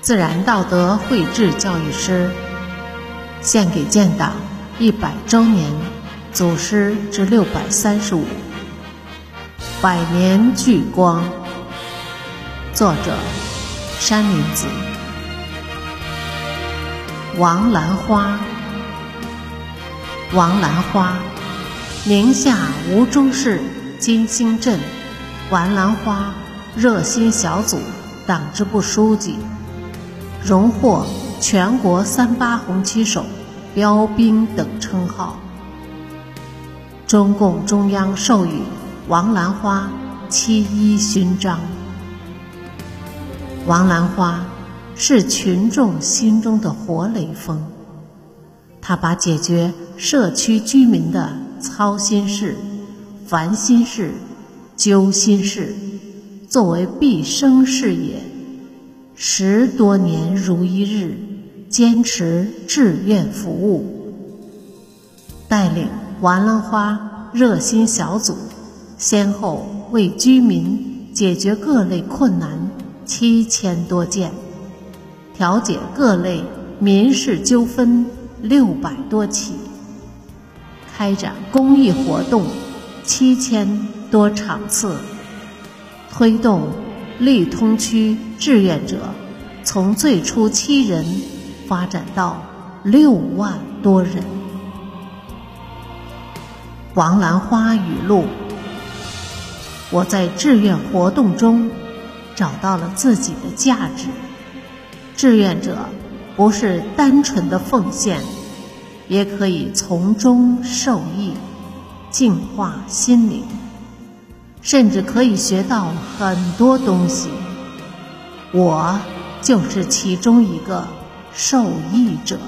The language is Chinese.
自然道德绘制教育师，献给建党一百周年祖师之六百三十五，百年聚光。作者：山林子。王兰花，王兰花，宁夏吴忠市金星镇王兰花热心小组党支部书记。荣获全国三八红旗手、标兵等称号。中共中央授予王兰花七一勋章。王兰花是群众心中的活雷锋，他把解决社区居民的操心事、烦心事、揪心事作为毕生事业。十多年如一日，坚持志愿服务，带领王兰花热心小组，先后为居民解决各类困难七千多件，调解各类民事纠纷六百多起，开展公益活动七千多场次，推动。利通区志愿者从最初七人发展到六万多人。王兰花语录：我在志愿活动中找到了自己的价值。志愿者不是单纯的奉献，也可以从中受益，净化心灵。甚至可以学到很多东西，我就是其中一个受益者。